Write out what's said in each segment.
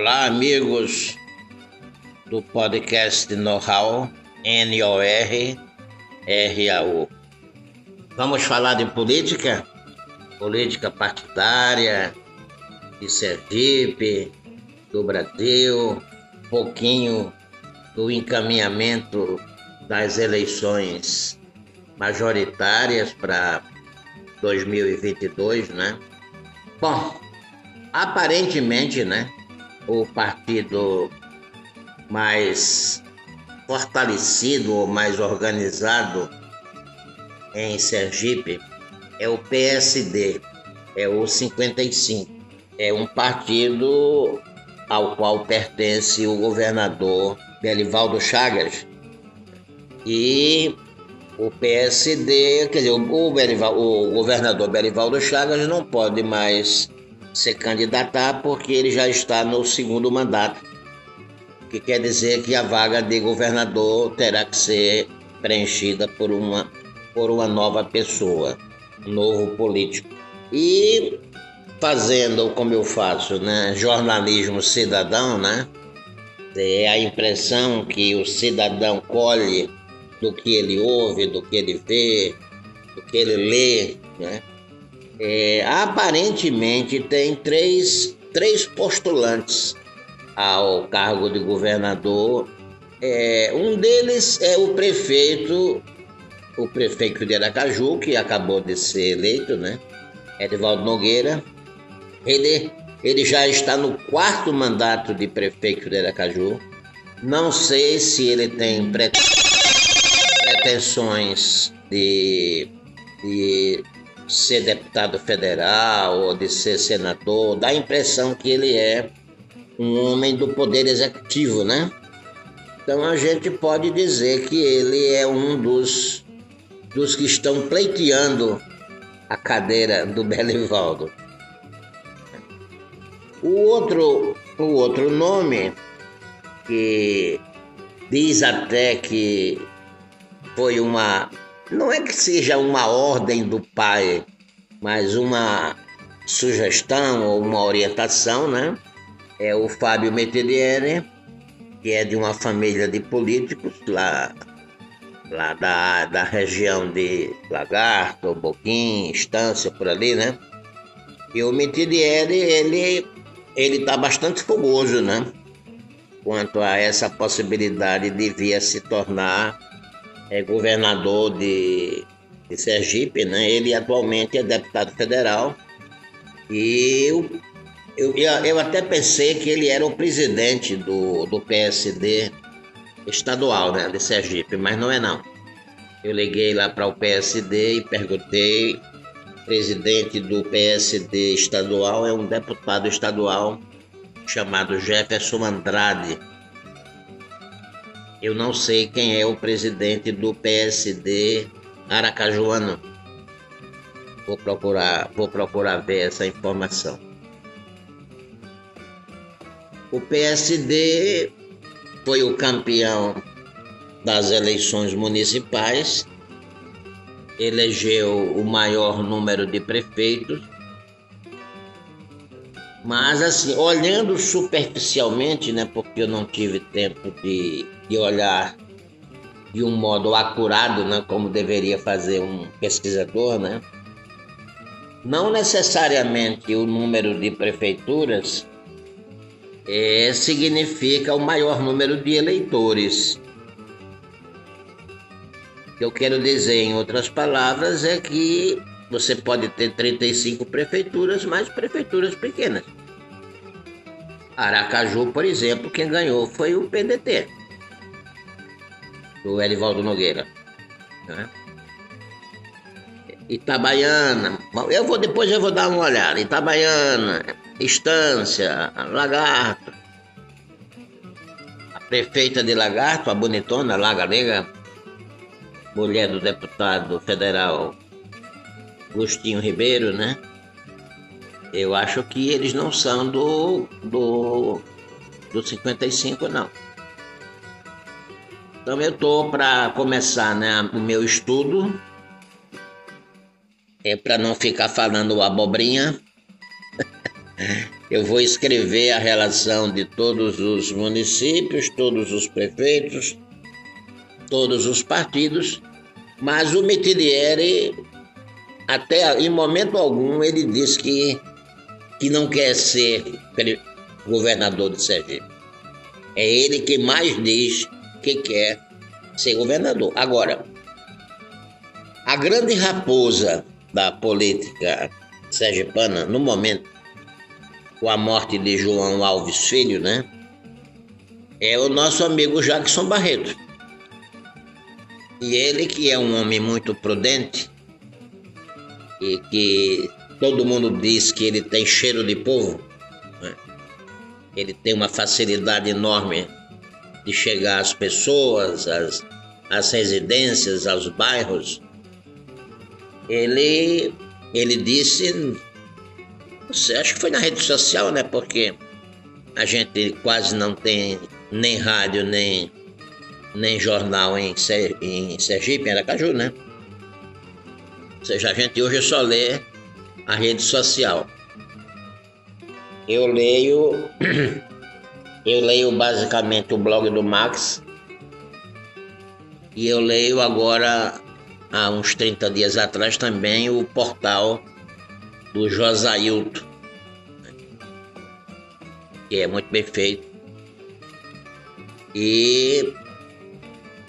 Olá, amigos do podcast Know-How, N-O-R-R-A-U. Vamos falar de política? Política partidária, de Sergipe, do Brasil, um pouquinho do encaminhamento das eleições majoritárias para 2022, né? Bom, aparentemente, né, o partido mais fortalecido ou mais organizado em Sergipe é o PSD, é o 55. É um partido ao qual pertence o governador Belivaldo Chagas. E o PSD, quer dizer, o, Belival, o governador Belivaldo Chagas não pode mais se candidatar porque ele já está no segundo mandato, que quer dizer que a vaga de governador terá que ser preenchida por uma, por uma nova pessoa, um novo político. E fazendo como eu faço, né, jornalismo cidadão, né, é a impressão que o cidadão colhe do que ele ouve, do que ele vê, do que ele lê, né? É, aparentemente tem três, três postulantes ao cargo de governador. É, um deles é o prefeito, o prefeito de Aracaju, que acabou de ser eleito, né? Edvaldo Nogueira. Ele, ele já está no quarto mandato de prefeito de Aracaju. Não sei se ele tem pretensões de, de ser deputado federal ou de ser senador, dá a impressão que ele é um homem do poder executivo, né? Então a gente pode dizer que ele é um dos, dos que estão pleiteando a cadeira do Belivaldo. O outro, o outro nome que diz até que foi uma não é que seja uma ordem do pai, mas uma sugestão ou uma orientação, né? É o Fábio Meteliere, que é de uma família de políticos lá, lá da, da região de Lagarto, Boquim, Estância, por ali, né? E o Meteliere, ele ele está bastante fogoso, né? Quanto a essa possibilidade de vir a se tornar é governador de, de Sergipe, né? Ele atualmente é deputado federal. E eu, eu, eu até pensei que ele era o presidente do, do PSD estadual, né? De Sergipe, mas não é não. Eu liguei lá para o PSD e perguntei. Presidente do PSD estadual é um deputado estadual chamado Jefferson Andrade. Eu não sei quem é o presidente do PSD aracajuano. Vou procurar, vou procurar ver essa informação. O PSD foi o campeão das eleições municipais, elegeu o maior número de prefeitos, mas assim, olhando superficialmente, né, porque eu não tive tempo de de olhar de um modo acurado, né, como deveria fazer um pesquisador, né? Não necessariamente o número de prefeituras é, significa o maior número de eleitores. O que eu quero dizer, em outras palavras, é que você pode ter 35 prefeituras, mas prefeituras pequenas. Aracaju, por exemplo, quem ganhou foi o PDT do Erivaldo Nogueira. Né? Itabaiana, eu vou depois eu vou dar uma olhada. Itabaiana, Estância, Lagarto. A prefeita de Lagarto, a bonitona Laga Negra, mulher do deputado federal Agostinho Ribeiro, né? Eu acho que eles não são do, do, do 55, não. Então eu tô para começar, né, o meu estudo. É para não ficar falando abobrinha. Eu vou escrever a relação de todos os municípios, todos os prefeitos, todos os partidos, mas o Mitidieri, até em momento algum, ele diz que, que não quer ser governador de Sergipe. É ele que mais diz que quer ser governador. Agora, a grande raposa da política sergipana, no momento, com a morte de João Alves Filho, né? É o nosso amigo Jackson Barreto. E ele, que é um homem muito prudente, e que todo mundo diz que ele tem cheiro de povo, né? ele tem uma facilidade enorme de chegar às pessoas, às, às residências, aos bairros. Ele, ele disse acho que foi na rede social, né? Porque a gente quase não tem nem rádio, nem, nem jornal em, em Sergipe, em Aracaju, né? Ou seja, a gente hoje só lê a rede social. Eu leio, eu leio basicamente o blog do Max. E eu leio agora, há uns 30 dias atrás também, o portal do Josailton, que é muito bem feito. E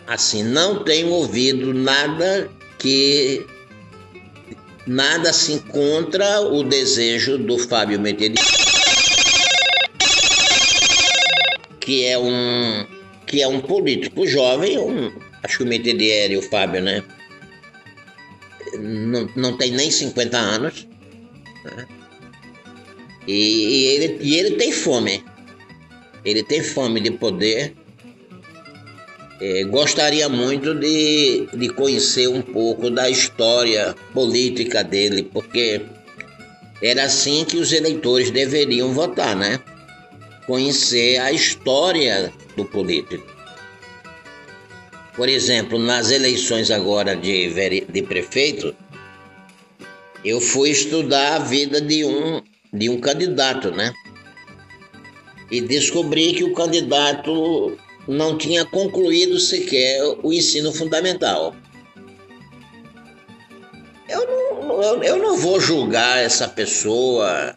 assim, não tenho ouvido nada que nada se contra o desejo do Fábio Medeiros, que é um que é um político jovem, um, acho que o Medeiros e o Fábio, né? Não, não tem nem 50 anos. Né? E, e, ele, e ele tem fome. Ele tem fome de poder. É, gostaria muito de, de conhecer um pouco da história política dele, porque era assim que os eleitores deveriam votar, né? Conhecer a história do político. Por exemplo, nas eleições agora de, de prefeito, eu fui estudar a vida de um, de um candidato, né? E descobri que o candidato não tinha concluído sequer o ensino fundamental. Eu não, eu, eu não vou julgar essa pessoa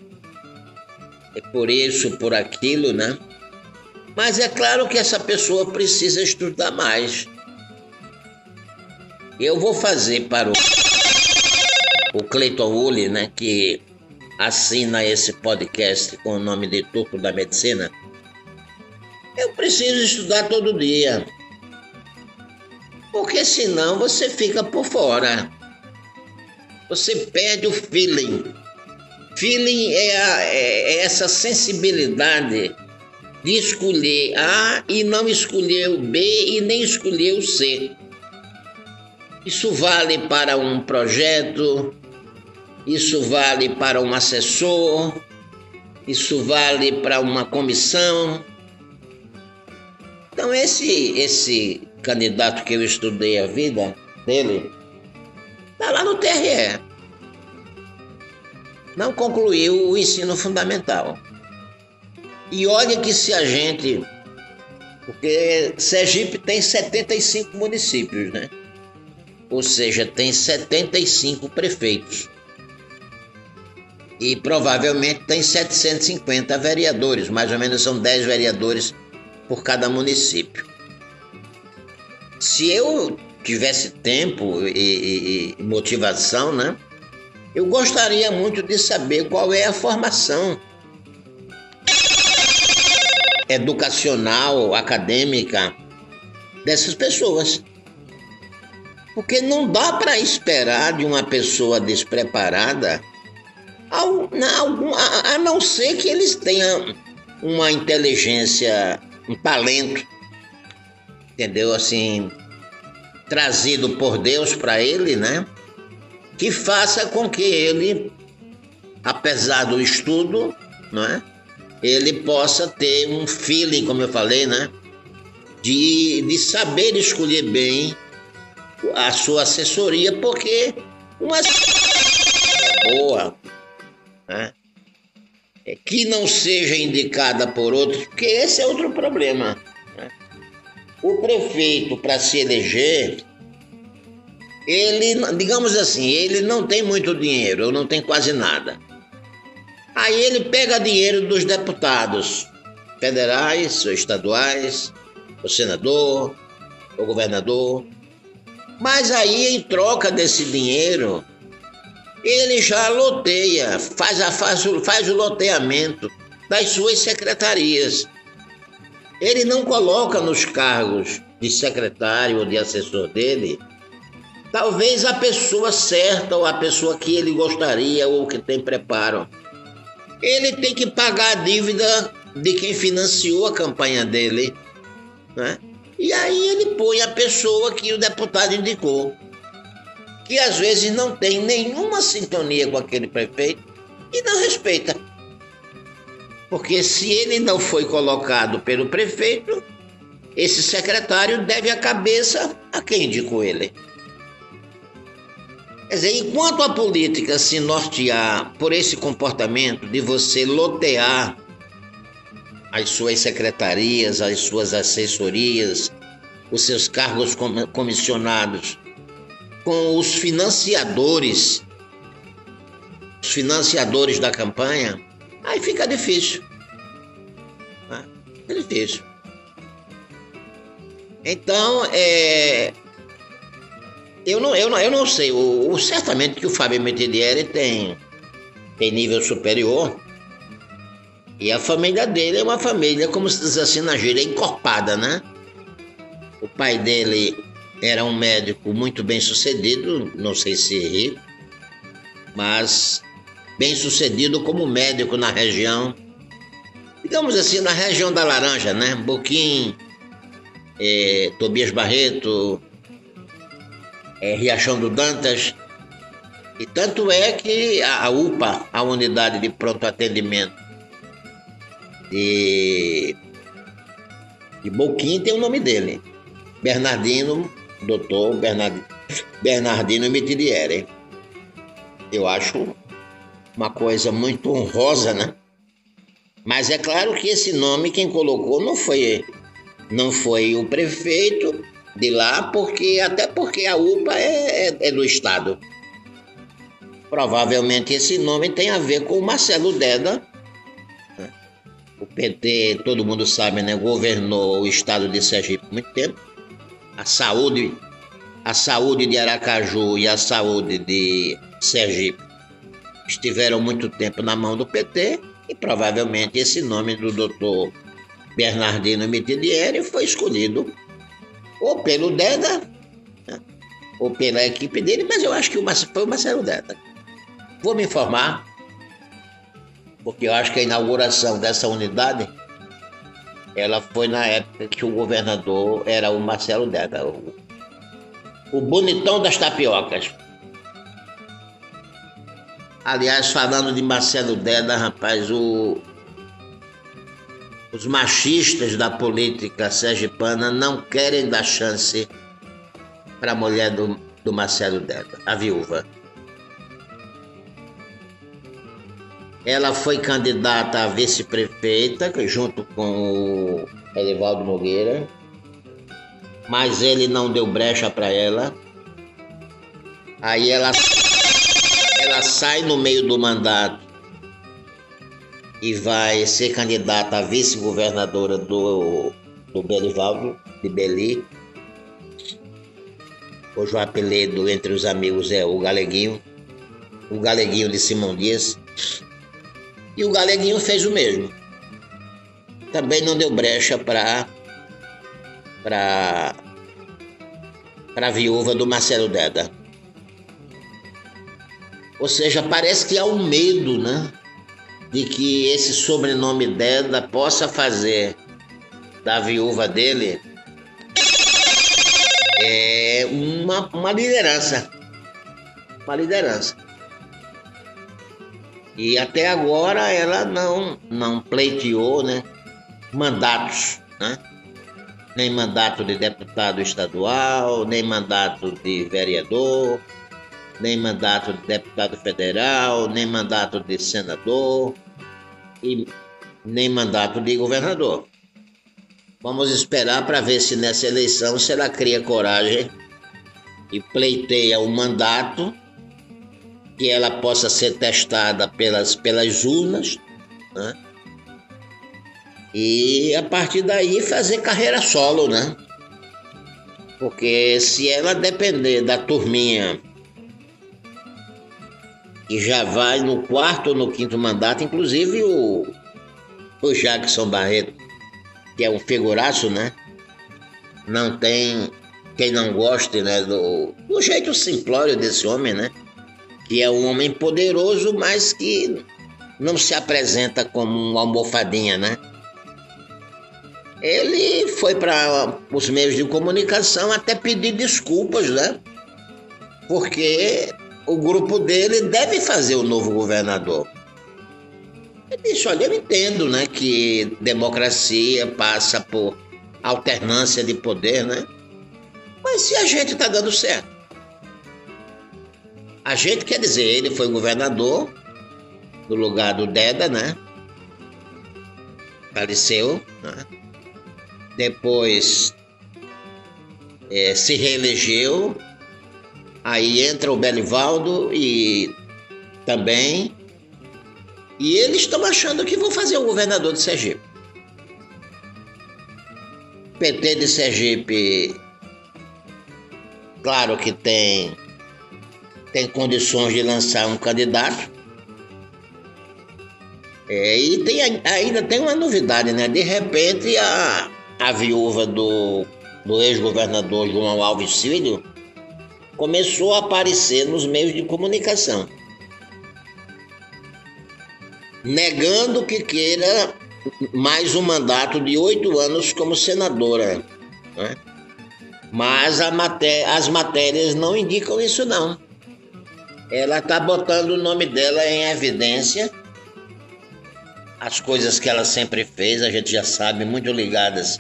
é por isso, por aquilo, né? Mas é claro que essa pessoa precisa estudar mais. Eu vou fazer para o o Cleiton Uli, né, que assina esse podcast com o nome de Turco da Medicina, eu preciso estudar todo dia. Porque senão você fica por fora. Você perde o feeling. Feeling é, a, é, é essa sensibilidade de escolher A e não escolher o B e nem escolher o C. Isso vale para um projeto, isso vale para um assessor, isso vale para uma comissão. Então esse esse candidato que eu estudei a vida dele está lá no TRE. Não concluiu o ensino fundamental. E olha que se a gente. Porque Sergipe tem 75 municípios, né? Ou seja, tem 75 prefeitos e provavelmente tem 750 vereadores, mais ou menos são 10 vereadores por cada município. Se eu tivesse tempo e, e, e motivação, né, eu gostaria muito de saber qual é a formação educacional, acadêmica dessas pessoas. Porque não dá para esperar de uma pessoa despreparada a, não ser que eles tenham uma inteligência, um talento, entendeu? Assim, trazido por Deus para ele, né? Que faça com que ele, apesar do estudo, não é? Ele possa ter um feeling, como eu falei, né? De, de saber escolher bem a sua assessoria, porque uma boa, né? é, que não seja indicada por outros, porque esse é outro problema. Né? O prefeito, para se eleger, ele, digamos assim, ele não tem muito dinheiro, ou não tem quase nada. Aí ele pega dinheiro dos deputados federais, ou estaduais, o senador, o governador. Mas aí, em troca desse dinheiro, ele já loteia, faz, a, faz, faz o loteamento das suas secretarias. Ele não coloca nos cargos de secretário ou de assessor dele, talvez a pessoa certa ou a pessoa que ele gostaria ou que tem preparo. Ele tem que pagar a dívida de quem financiou a campanha dele, né? E aí ele põe a pessoa que o deputado indicou que às vezes não tem nenhuma sintonia com aquele prefeito e não respeita. Porque se ele não foi colocado pelo prefeito, esse secretário deve a cabeça a quem indicou ele. Quer dizer, enquanto a política se nortear por esse comportamento de você lotear as suas secretarias, as suas assessorias, os seus cargos comissionados com os financiadores, os financiadores da campanha, aí fica difícil. Né? Fica difícil. Então, é, eu, não, eu, não, eu não sei. O, o certamente que o Fábio Metidieri tem, tem nível superior. E a família dele é uma família, como se diz assim na gíria, encorpada, né? O pai dele era um médico muito bem sucedido, não sei se rico, mas bem sucedido como médico na região, digamos assim, na região da Laranja, né? Boquim, é, Tobias Barreto, é, Riachão do Dantas. E tanto é que a, a UPA, a unidade de pronto atendimento de, de Boquim, tem o nome dele. Bernardino doutor Bernardino, Bernardino Mitidieri. Eu acho uma coisa muito honrosa, né? Mas é claro que esse nome quem colocou não foi não foi o prefeito de lá, porque até porque a UPA é, é, é do estado. Provavelmente esse nome tem a ver com o Marcelo Deda. Né? O PT, todo mundo sabe, né? Governou o estado de Sergipe muito tempo a saúde, a saúde de Aracaju e a saúde de Sergipe estiveram muito tempo na mão do PT e provavelmente esse nome do doutor Bernardino Mitidieri foi escolhido ou pelo Deda né, ou pela equipe dele, mas eu acho que foi o Marcelo Deda. Vou me informar, porque eu acho que a inauguração dessa unidade ela foi na época que o governador era o Marcelo Deda, o, o bonitão das tapiocas. Aliás, falando de Marcelo Deda, rapaz, o, os machistas da política sergipana não querem dar chance para a mulher do, do Marcelo Deda, a viúva. Ela foi candidata a vice-prefeita, junto com o Elivaldo Nogueira, mas ele não deu brecha para ela. Aí ela, ela sai no meio do mandato e vai ser candidata a vice-governadora do, do Belivaldo, de Beli. Hoje o apelido entre os amigos é o Galeguinho, o Galeguinho de Simão Dias. E o Galeguinho fez o mesmo. Também não deu brecha para para para a viúva do Marcelo Deda. Ou seja, parece que há um medo, né, de que esse sobrenome Deda possa fazer da viúva dele é uma, uma liderança. Uma liderança. E até agora ela não, não pleiteou né, mandatos, né? nem mandato de deputado estadual, nem mandato de vereador, nem mandato de deputado federal, nem mandato de senador. e nem mandato de governador. Vamos esperar para ver se nessa eleição se ela cria coragem e pleiteia o um mandato, que ela possa ser testada pelas, pelas urnas, né? e a partir daí fazer carreira solo, né? Porque se ela depender da turminha que já vai no quarto ou no quinto mandato, inclusive o, o Jackson Barreto, que é um figuraço, né? Não tem quem não goste, né, do, do jeito simplório desse homem, né? Que é um homem poderoso, mas que não se apresenta como uma almofadinha, né? Ele foi para os meios de comunicação até pedir desculpas, né? Porque o grupo dele deve fazer o novo governador. Ele disse, olha, eu entendo, né, que democracia passa por alternância de poder, né? Mas se a gente está dando certo. A gente quer dizer, ele foi governador no lugar do Deda, né? Faleceu, né? Depois é, se reelegeu. Aí entra o Belivaldo e também. E eles estão achando que vão fazer o governador de Sergipe. PT de Sergipe Claro que tem, tem condições de lançar um candidato. É, e tem, ainda tem uma novidade, né? De repente a, a viúva do, do ex-governador João Alves Filho começou a aparecer nos meios de comunicação. Negando que queira mais um mandato de oito anos como senadora. Né? Mas maté as matérias não indicam isso não. Ela está botando o nome dela em evidência. As coisas que ela sempre fez, a gente já sabe, muito ligadas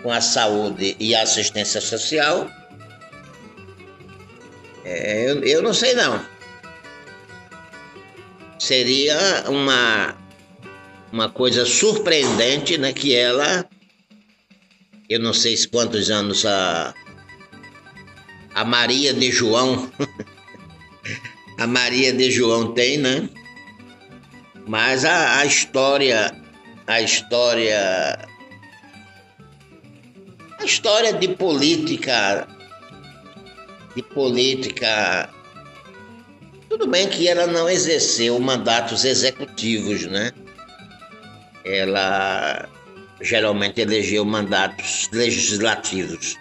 com a saúde e a assistência social. É, eu, eu não sei não. Seria uma, uma coisa surpreendente né, que ela eu não sei quantos anos a, a Maria de João, a Maria de João tem, né? Mas a, a história, a história, a história de política, de política, tudo bem que ela não exerceu mandatos executivos, né? Ela geralmente elegeu mandatos legislativos.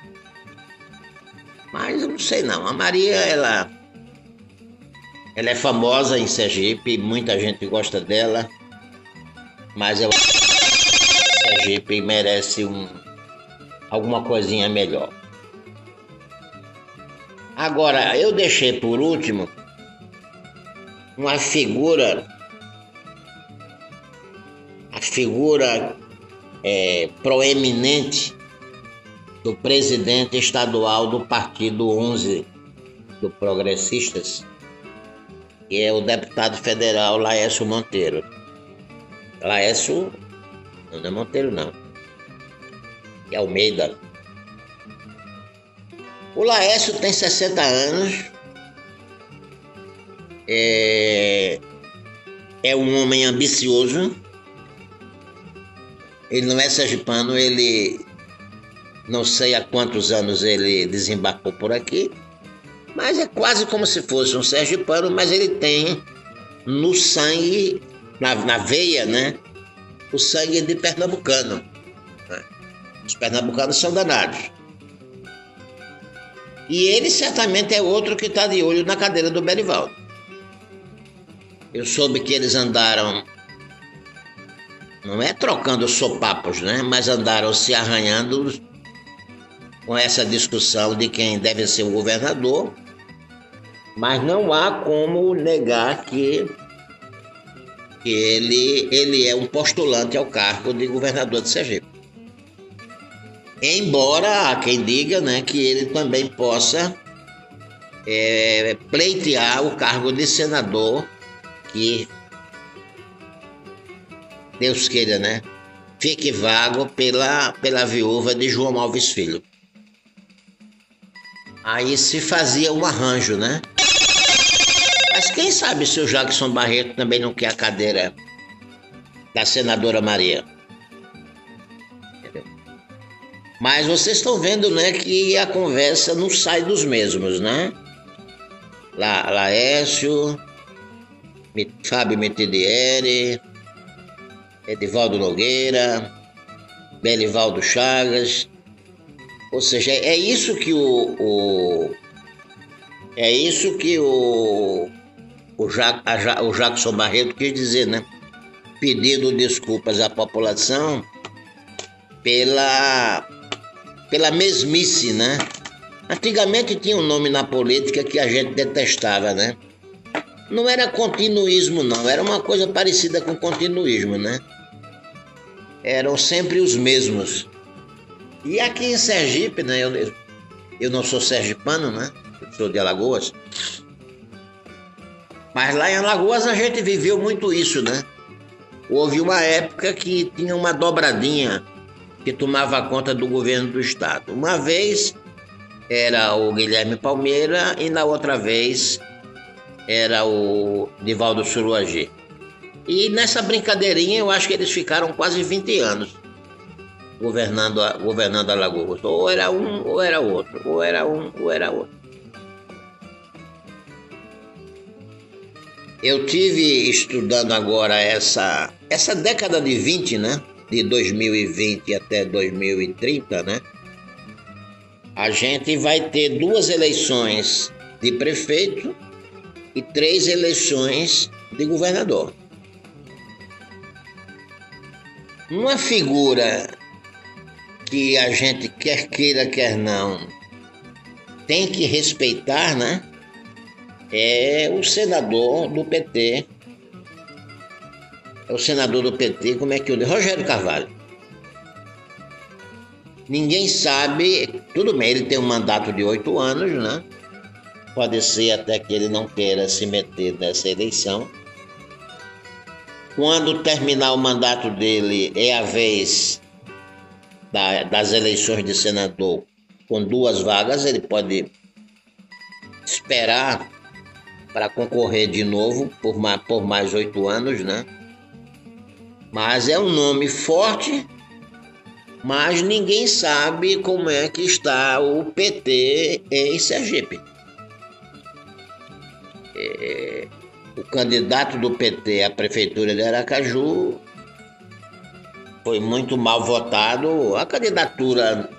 Mas eu não sei não. A Maria, ela, ela é famosa em Sergipe, muita gente gosta dela, mas eu acho que Sergipe merece um, alguma coisinha melhor. Agora, eu deixei por último uma figura, a figura é, proeminente do presidente estadual do Partido 11 do Progressistas, que é o deputado federal Laércio Monteiro. Laércio, não é Monteiro não, é Almeida. O Laércio tem 60 anos, é, é um homem ambicioso, ele não é sergipano, ele não sei há quantos anos ele desembarcou por aqui, mas é quase como se fosse um sergipano, mas ele tem no sangue, na, na veia, né? O sangue de pernambucano. Né? Os pernambucanos são danados. E ele certamente é outro que está de olho na cadeira do Berivaldo. Eu soube que eles andaram não é trocando sopapos, né? Mas andaram se arranhando com essa discussão de quem deve ser o governador. Mas não há como negar que, ele, ele é um postulante ao cargo de governador de Sergipe. Embora há quem diga né, que ele também possa é, pleitear o cargo de senador que Deus queira, né? Fique vago pela, pela viúva de João Alves Filho. Aí se fazia um arranjo, né? Mas quem sabe se o Jackson Barreto também não quer a cadeira da senadora Maria. Mas vocês estão vendo, né, que a conversa não sai dos mesmos, né? La, Laércio, Fábio Metidieri, Edivaldo Nogueira, Belivaldo Chagas. Ou seja, é isso que o, o é isso que o o, o Jackson Barreto quis dizer, né? pedindo desculpas à população pela, pela mesmice, né? Antigamente tinha um nome na política que a gente detestava, né? Não era continuismo, não, era uma coisa parecida com continuismo, né? Eram sempre os mesmos. E aqui em Sergipe, né? Eu, eu não sou sergipano, né? Eu sou de Alagoas. Mas lá em Alagoas a gente viveu muito isso, né? houve uma época que tinha uma dobradinha que tomava conta do governo do estado. Uma vez era o Guilherme Palmeira e na outra vez era o Divaldo Suruagi. E nessa brincadeirinha eu acho que eles ficaram quase 20 anos governando, governando Alagoas. Ou era um ou era outro, ou era um ou era outro. Eu tive estudando agora essa, essa década de 20, né? De 2020 até 2030, né? A gente vai ter duas eleições de prefeito e três eleições de governador. Uma figura que a gente quer queira, quer não, tem que respeitar, né? é o senador do PT. É o senador do PT, como é que digo? Rogério Carvalho. Ninguém sabe, tudo bem, ele tem um mandato de oito anos, né? Pode ser até que ele não queira se meter nessa eleição. Quando terminar o mandato dele, é a vez da, das eleições de senador com duas vagas, ele pode esperar para concorrer de novo por mais, por mais oito anos, né? Mas é um nome forte, mas ninguém sabe como é que está o PT em Sergipe. É, o candidato do PT à prefeitura de Aracaju foi muito mal votado. A candidatura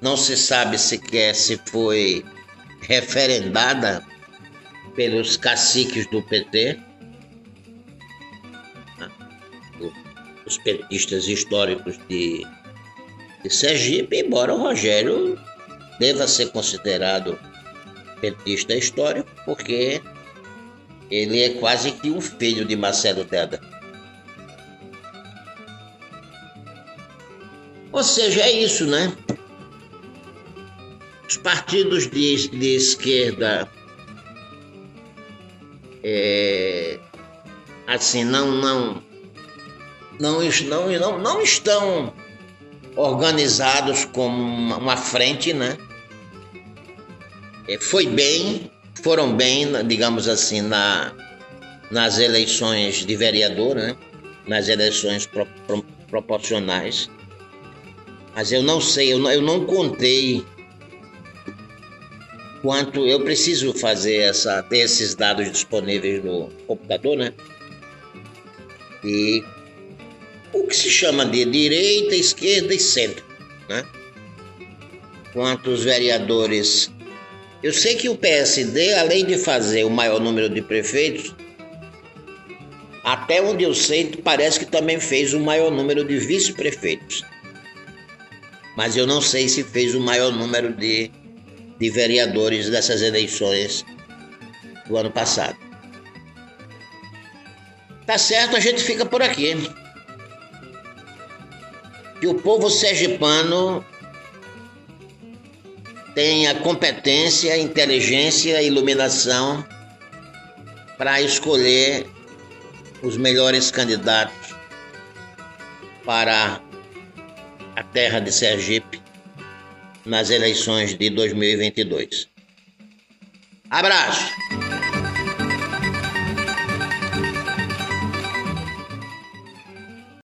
não se sabe sequer se foi referendada pelos caciques do PT, os petistas históricos de, de Sergipe, embora o Rogério deva ser considerado petista histórico, porque ele é quase que um filho de Marcelo Deda. Ou seja, é isso, né? Os partidos de, de esquerda é, assim, não, não, não, não, não, não estão organizados como uma frente, né? É, foi bem, foram bem, digamos assim, na, nas eleições de vereador, né? nas eleições pro, pro, proporcionais. Mas eu não sei, eu não, eu não contei quanto eu preciso fazer essa, ter esses dados disponíveis no computador, né? E o que se chama de direita, esquerda e centro, né? Quantos vereadores. Eu sei que o PSD, além de fazer o maior número de prefeitos, até onde eu sei, parece que também fez o maior número de vice-prefeitos. Mas eu não sei se fez o maior número de de vereadores dessas eleições do ano passado. Tá certo, a gente fica por aqui. Que o povo sergipano tenha competência, inteligência e iluminação para escolher os melhores candidatos para a terra de Sergipe nas eleições de 2022. Abraço!